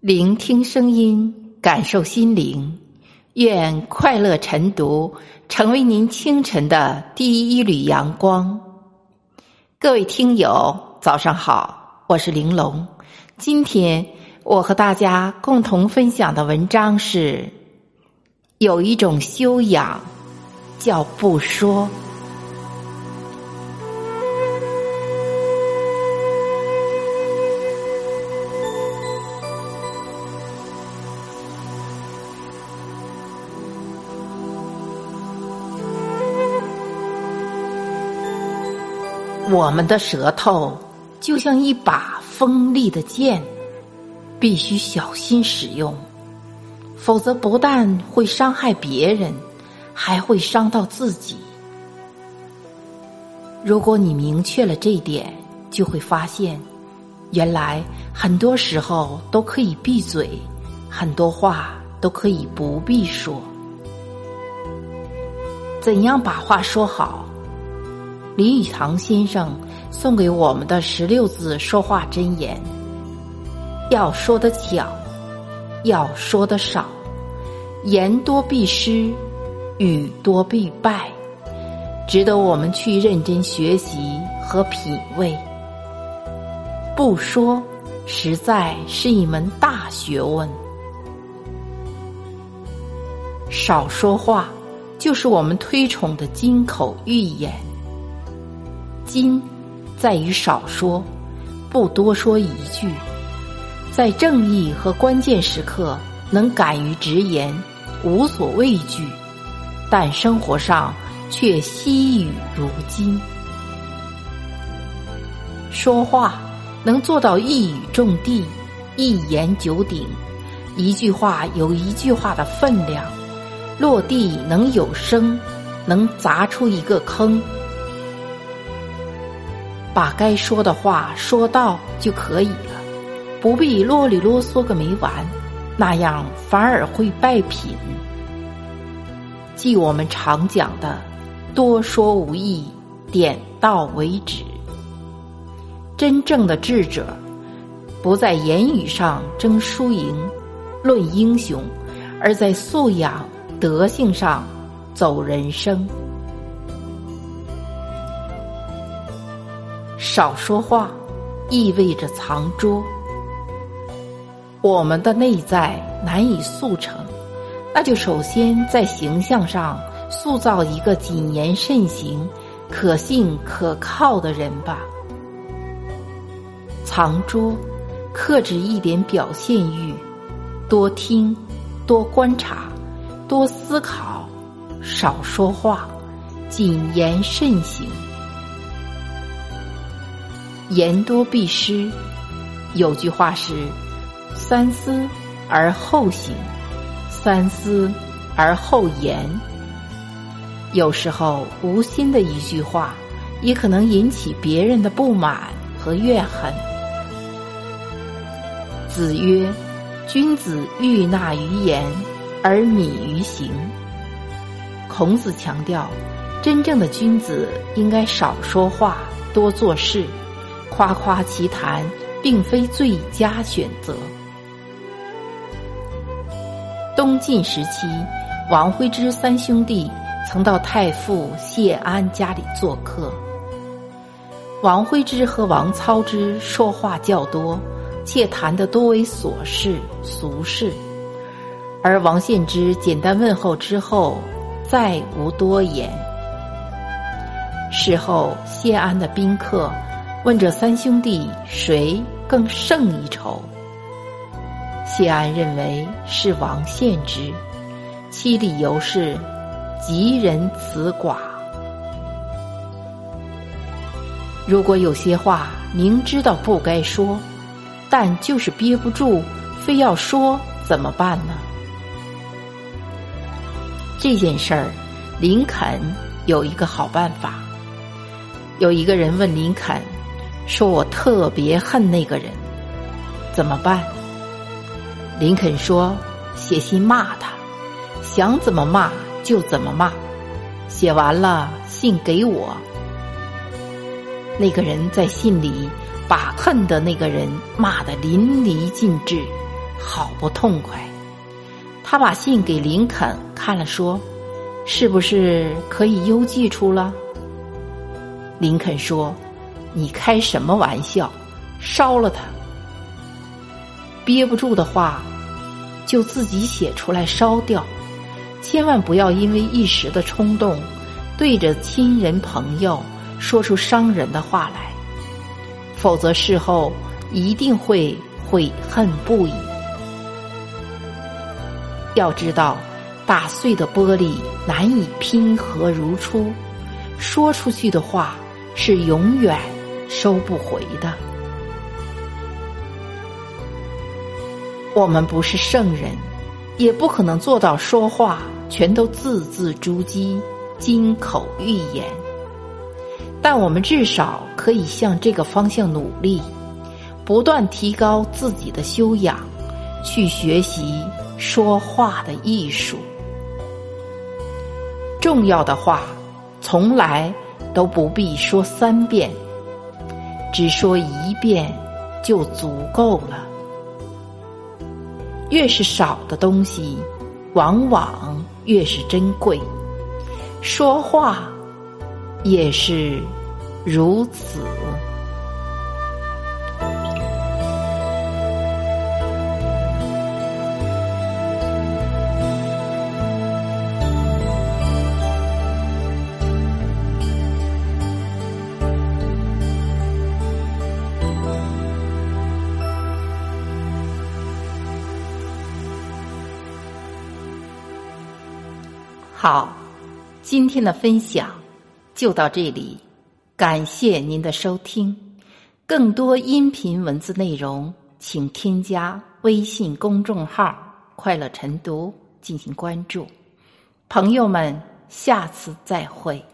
聆听声音，感受心灵。愿快乐晨读成为您清晨的第一缕阳光。各位听友，早上好，我是玲珑。今天我和大家共同分享的文章是：有一种修养，叫不说。我们的舌头就像一把锋利的剑，必须小心使用，否则不但会伤害别人，还会伤到自己。如果你明确了这一点，就会发现，原来很多时候都可以闭嘴，很多话都可以不必说。怎样把话说好？李语堂先生送给我们的十六字说话箴言：要说得巧，要说得少，言多必失，语多必败，值得我们去认真学习和品味。不说，实在是一门大学问。少说话，就是我们推崇的金口玉言。金，在于少说，不多说一句，在正义和关键时刻能敢于直言，无所畏惧，但生活上却惜语如金。说话能做到一语中的，一言九鼎，一句话有一句话的分量，落地能有声，能砸出一个坑。把该说的话说到就可以了，不必啰里啰嗦个没完，那样反而会败品。即我们常讲的“多说无益，点到为止”。真正的智者，不在言语上争输赢、论英雄，而在素养、德性上走人生。少说话，意味着藏拙。我们的内在难以速成，那就首先在形象上塑造一个谨言慎行、可信可靠的人吧。藏拙，克制一点表现欲，多听，多观察，多思考，少说话，谨言慎行。言多必失，有句话是：三思而后行，三思而后言。有时候无心的一句话，也可能引起别人的不满和怨恨。子曰：“君子欲纳于言，而敏于行。”孔子强调，真正的君子应该少说话，多做事。夸夸其谈，并非最佳选择。东晋时期，王徽之三兄弟曾到太傅谢安家里做客。王徽之和王操之说话较多，且谈的多为琐事俗事，而王献之简单问候之后，再无多言。事后，谢安的宾客。问这三兄弟谁更胜一筹？谢安认为是王献之，其理由是：吉人辞寡。如果有些话明知道不该说，但就是憋不住，非要说，怎么办呢？这件事儿，林肯有一个好办法。有一个人问林肯。说我特别恨那个人，怎么办？林肯说：“写信骂他，想怎么骂就怎么骂，写完了信给我。”那个人在信里把恨的那个人骂得淋漓尽致，好不痛快。他把信给林肯看了，说：“是不是可以邮寄出了？”林肯说：“你开什么玩笑？烧了它！憋不住的话，就自己写出来烧掉。千万不要因为一时的冲动，对着亲人朋友说出伤人的话来，否则事后一定会悔恨不已。要知道，打碎的玻璃难以拼合如初，说出去的话。”是永远收不回的。我们不是圣人，也不可能做到说话全都字字珠玑、金口玉言。但我们至少可以向这个方向努力，不断提高自己的修养，去学习说话的艺术。重要的话，从来。都不必说三遍，只说一遍就足够了。越是少的东西，往往越是珍贵。说话也是如此。好，今天的分享就到这里，感谢您的收听。更多音频文字内容，请添加微信公众号“快乐晨读”进行关注。朋友们，下次再会。